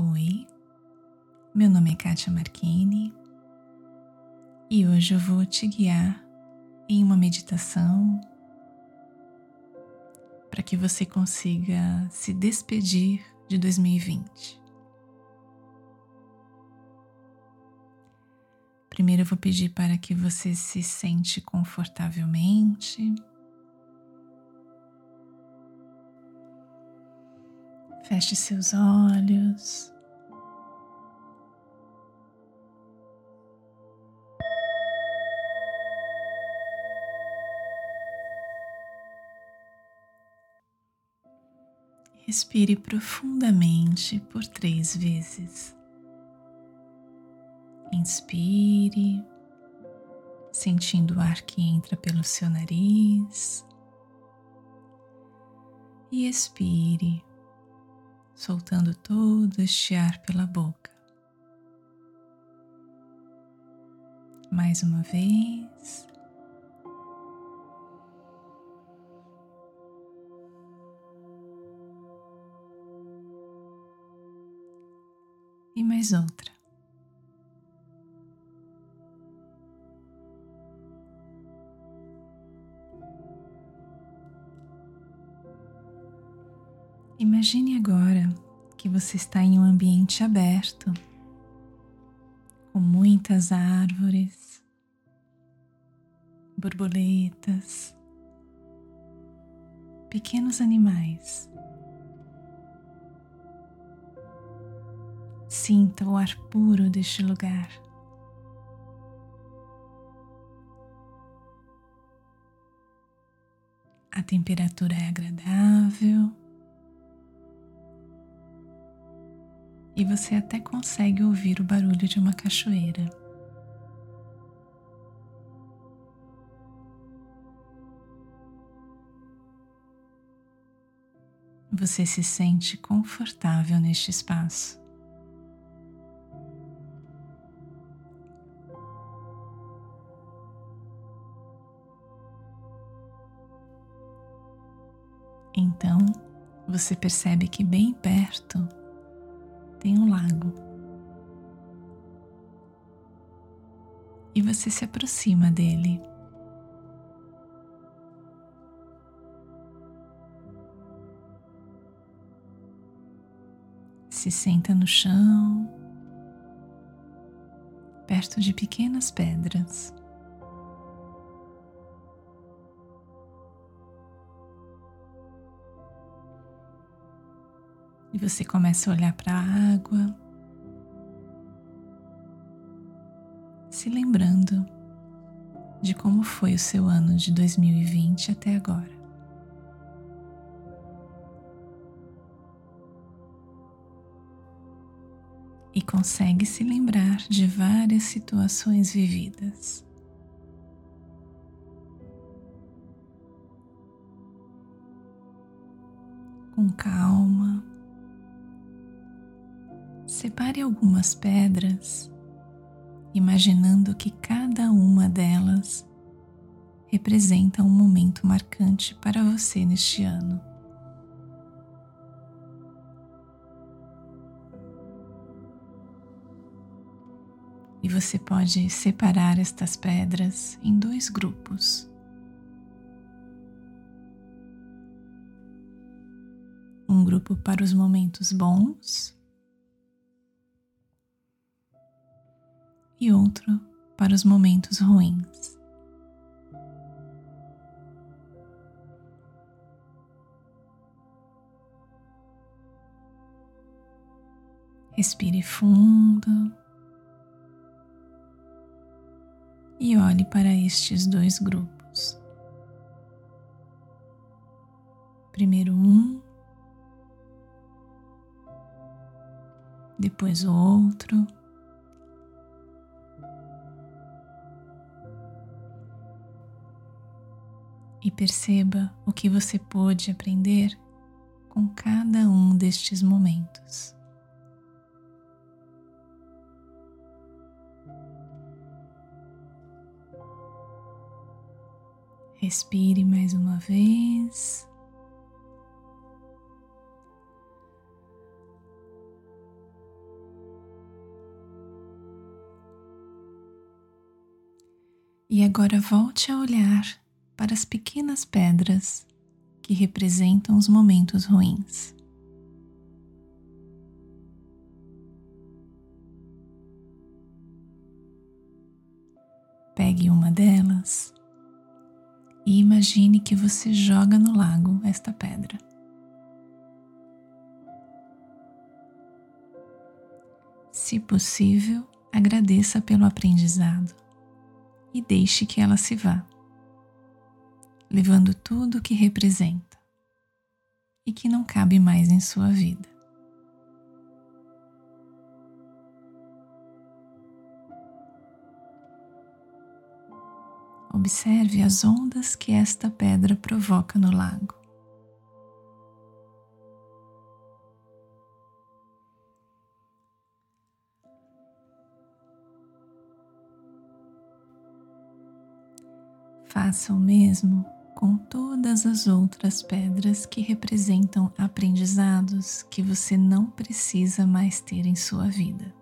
Oi, meu nome é Kátia Marchini e hoje eu vou te guiar em uma meditação para que você consiga se despedir de 2020. Primeiro eu vou pedir para que você se sente confortavelmente. Feche seus olhos. Respire profundamente por três vezes. Inspire, sentindo o ar que entra pelo seu nariz. E expire, soltando todo este ar pela boca. Mais uma vez. E mais outra. Imagine agora que você está em um ambiente aberto, com muitas árvores, borboletas, pequenos animais. Sinta o ar puro deste lugar. A temperatura é agradável. E você até consegue ouvir o barulho de uma cachoeira. Você se sente confortável neste espaço. Então, você percebe que bem perto tem um lago. E você se aproxima dele. Se senta no chão, perto de pequenas pedras. E você começa a olhar para a água, se lembrando de como foi o seu ano de 2020 até agora. E consegue se lembrar de várias situações vividas. Com calma, separe algumas pedras, imaginando que cada uma delas representa um momento marcante para você neste ano. E você pode separar estas pedras em dois grupos. Um grupo para os momentos bons e outro para os momentos ruins. Respire fundo e olhe para estes dois grupos. Primeiro um, depois o outro. perceba o que você pôde aprender com cada um destes momentos. Respire mais uma vez. E agora volte a olhar para as pequenas pedras que representam os momentos ruins. Pegue uma delas e imagine que você joga no lago esta pedra. Se possível, agradeça pelo aprendizado e deixe que ela se vá, levando tudo o que representa e que não cabe mais em sua vida. Observe as ondas que esta pedra provoca no lago. Faça o mesmo com todas as outras pedras que representam aprendizados que você não precisa mais ter em sua vida.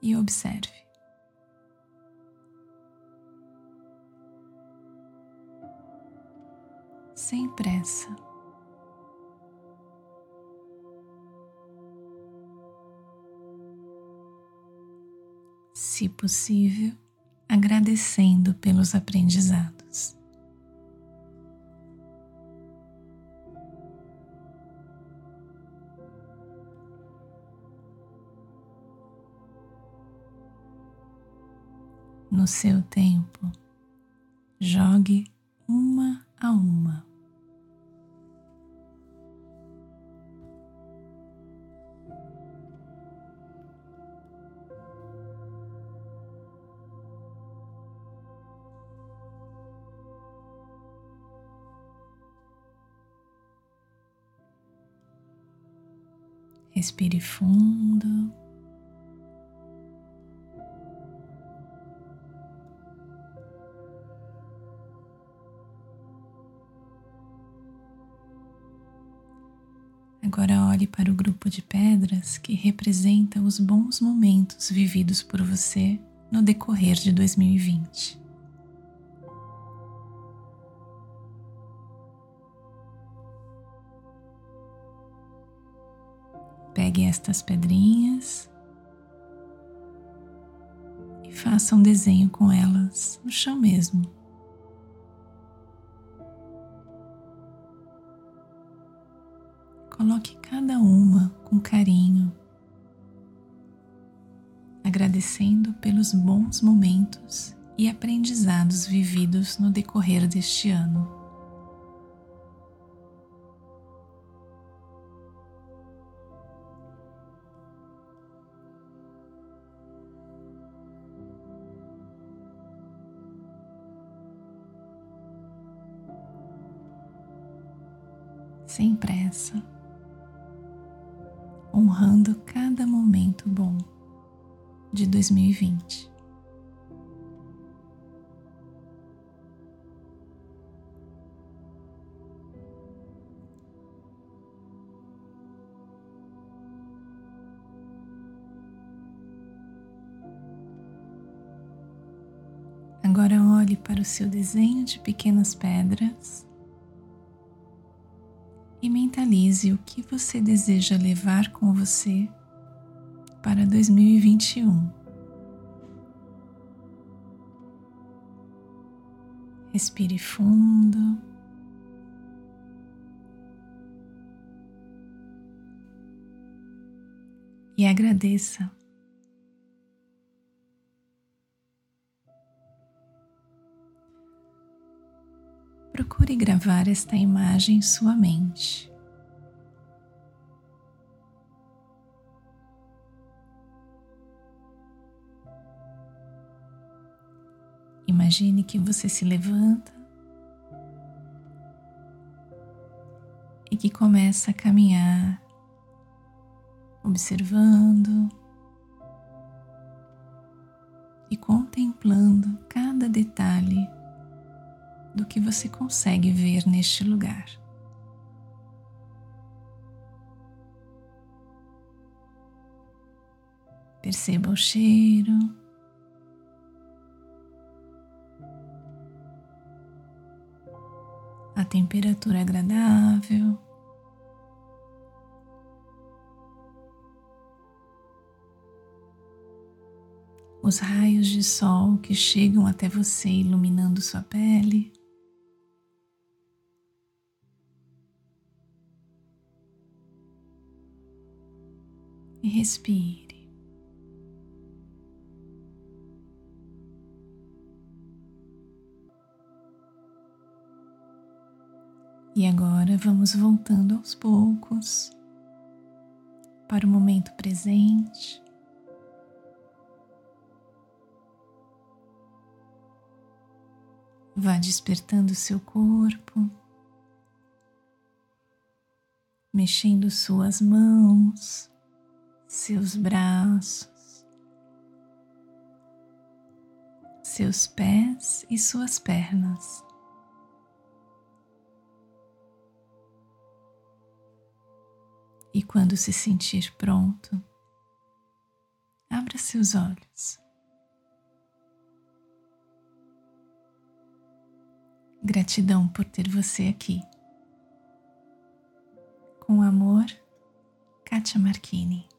E observe. Sem pressa. Se possível, agradecendo pelos aprendizados. No seu tempo, jogue uma a uma. Respire fundo. Agora olhe para o grupo de pedras que representa os bons momentos vividos por você no decorrer de 2020. Pegue estas pedrinhas e faça um desenho com elas no chão mesmo. Coloque cada uma com carinho, agradecendo pelos bons momentos e aprendizados vividos no decorrer deste ano. Sem pressa, honrando cada momento bom de 2020. Agora olhe para o seu desenho de pequenas pedras e mentalize o que você deseja levar com você para 2021. Respire fundo. E agradeça. Procure gravar esta imagem em sua mente. Imagine que você se levanta e que começa a caminhar, observando e contemplando cada detalhe do que você consegue ver neste lugar. Perceba o cheiro. A temperatura é agradável. Os raios de sol que chegam até você iluminando sua pele. E respire. E agora vamos voltando aos poucos para o momento presente. Vá despertando seu corpo, mexendo suas mãos, seus braços, seus pés e suas pernas. E quando se sentir pronto, abra seus olhos. Gratidão por ter você aqui. Com amor, Kátia Marchini.